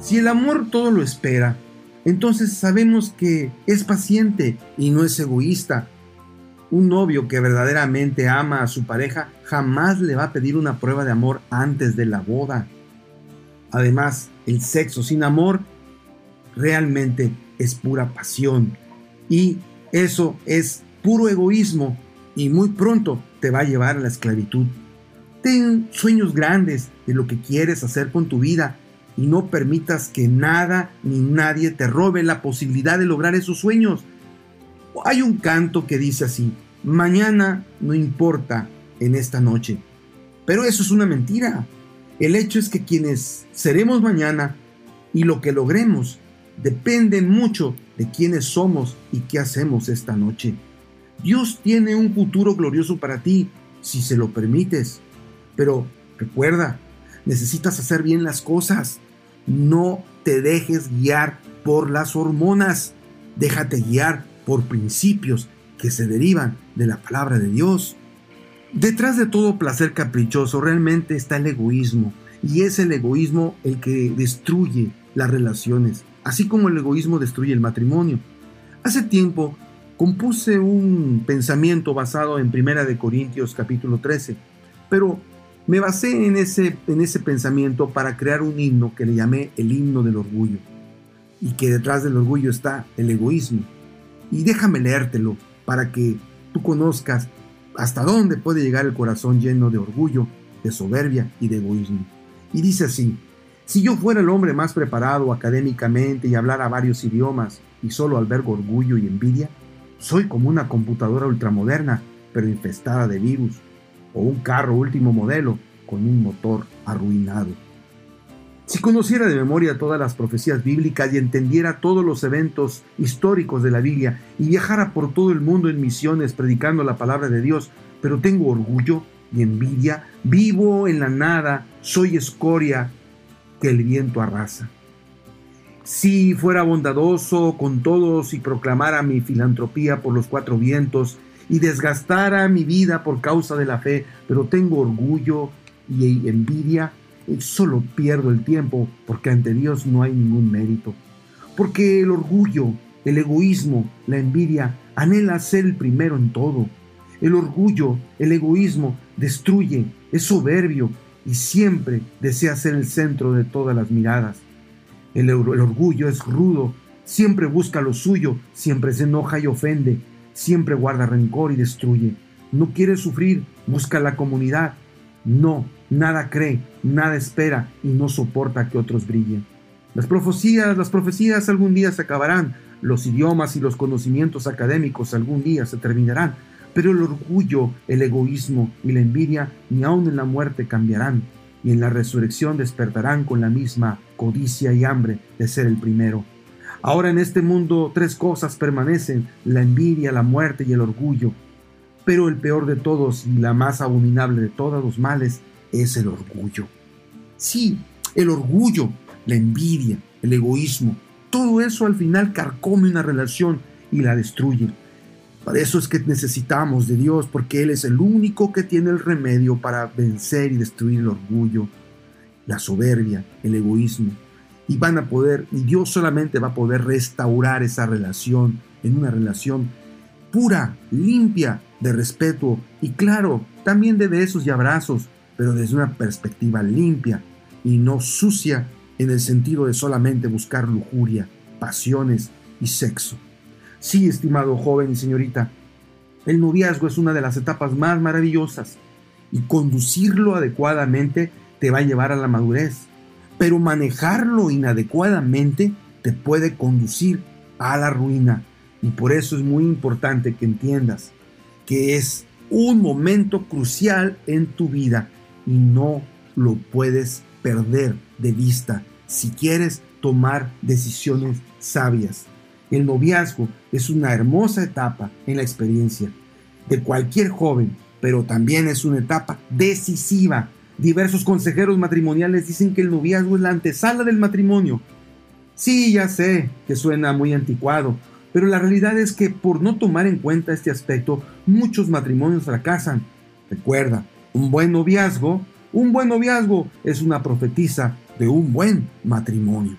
Si el amor todo lo espera, entonces sabemos que es paciente y no es egoísta. Un novio que verdaderamente ama a su pareja jamás le va a pedir una prueba de amor antes de la boda. Además, el sexo sin amor realmente es pura pasión y eso es puro egoísmo y muy pronto te va a llevar a la esclavitud. Ten sueños grandes de lo que quieres hacer con tu vida y no permitas que nada ni nadie te robe la posibilidad de lograr esos sueños. Hay un canto que dice así, mañana no importa en esta noche. Pero eso es una mentira. El hecho es que quienes seremos mañana y lo que logremos dependen mucho de quiénes somos y qué hacemos esta noche. Dios tiene un futuro glorioso para ti, si se lo permites. Pero recuerda, necesitas hacer bien las cosas. No te dejes guiar por las hormonas. Déjate guiar por principios que se derivan de la palabra de Dios. Detrás de todo placer caprichoso realmente está el egoísmo. Y es el egoísmo el que destruye las relaciones, así como el egoísmo destruye el matrimonio. Hace tiempo compuse un pensamiento basado en Primera de Corintios capítulo 13, pero me basé en ese, en ese pensamiento para crear un himno que le llamé el himno del orgullo, y que detrás del orgullo está el egoísmo. Y déjame leértelo para que tú conozcas hasta dónde puede llegar el corazón lleno de orgullo, de soberbia y de egoísmo. Y dice así, si yo fuera el hombre más preparado académicamente y hablara varios idiomas y solo albergo orgullo y envidia, soy como una computadora ultramoderna, pero infestada de virus, o un carro último modelo con un motor arruinado. Si conociera de memoria todas las profecías bíblicas y entendiera todos los eventos históricos de la Biblia y viajara por todo el mundo en misiones predicando la palabra de Dios, pero tengo orgullo y envidia, vivo en la nada, soy escoria que el viento arrasa. Si fuera bondadoso con todos y proclamara mi filantropía por los cuatro vientos y desgastara mi vida por causa de la fe, pero tengo orgullo y envidia, solo pierdo el tiempo porque ante Dios no hay ningún mérito. Porque el orgullo, el egoísmo, la envidia anhela ser el primero en todo. El orgullo, el egoísmo destruye, es soberbio y siempre desea ser el centro de todas las miradas. El, el orgullo es rudo, siempre busca lo suyo, siempre se enoja y ofende, siempre guarda rencor y destruye. No quiere sufrir, busca la comunidad. No, nada cree, nada espera y no soporta que otros brillen. Las profecías, las profecías algún día se acabarán, los idiomas y los conocimientos académicos algún día se terminarán, pero el orgullo, el egoísmo y la envidia ni aun en la muerte cambiarán, y en la resurrección despertarán con la misma codicia y hambre de ser el primero. Ahora en este mundo tres cosas permanecen, la envidia, la muerte y el orgullo. Pero el peor de todos y la más abominable de todos los males es el orgullo. Sí, el orgullo, la envidia, el egoísmo, todo eso al final carcome una relación y la destruye. Por eso es que necesitamos de Dios, porque Él es el único que tiene el remedio para vencer y destruir el orgullo, la soberbia, el egoísmo y van a poder, y Dios solamente va a poder restaurar esa relación en una relación pura, limpia, de respeto y claro, también de besos y abrazos, pero desde una perspectiva limpia y no sucia en el sentido de solamente buscar lujuria, pasiones y sexo. Sí, estimado joven y señorita, el noviazgo es una de las etapas más maravillosas y conducirlo adecuadamente te va a llevar a la madurez pero manejarlo inadecuadamente te puede conducir a la ruina. Y por eso es muy importante que entiendas que es un momento crucial en tu vida y no lo puedes perder de vista si quieres tomar decisiones sabias. El noviazgo es una hermosa etapa en la experiencia de cualquier joven, pero también es una etapa decisiva Diversos consejeros matrimoniales dicen que el noviazgo es la antesala del matrimonio. Sí, ya sé que suena muy anticuado, pero la realidad es que por no tomar en cuenta este aspecto, muchos matrimonios fracasan. Recuerda, un buen noviazgo, un buen noviazgo es una profetisa de un buen matrimonio.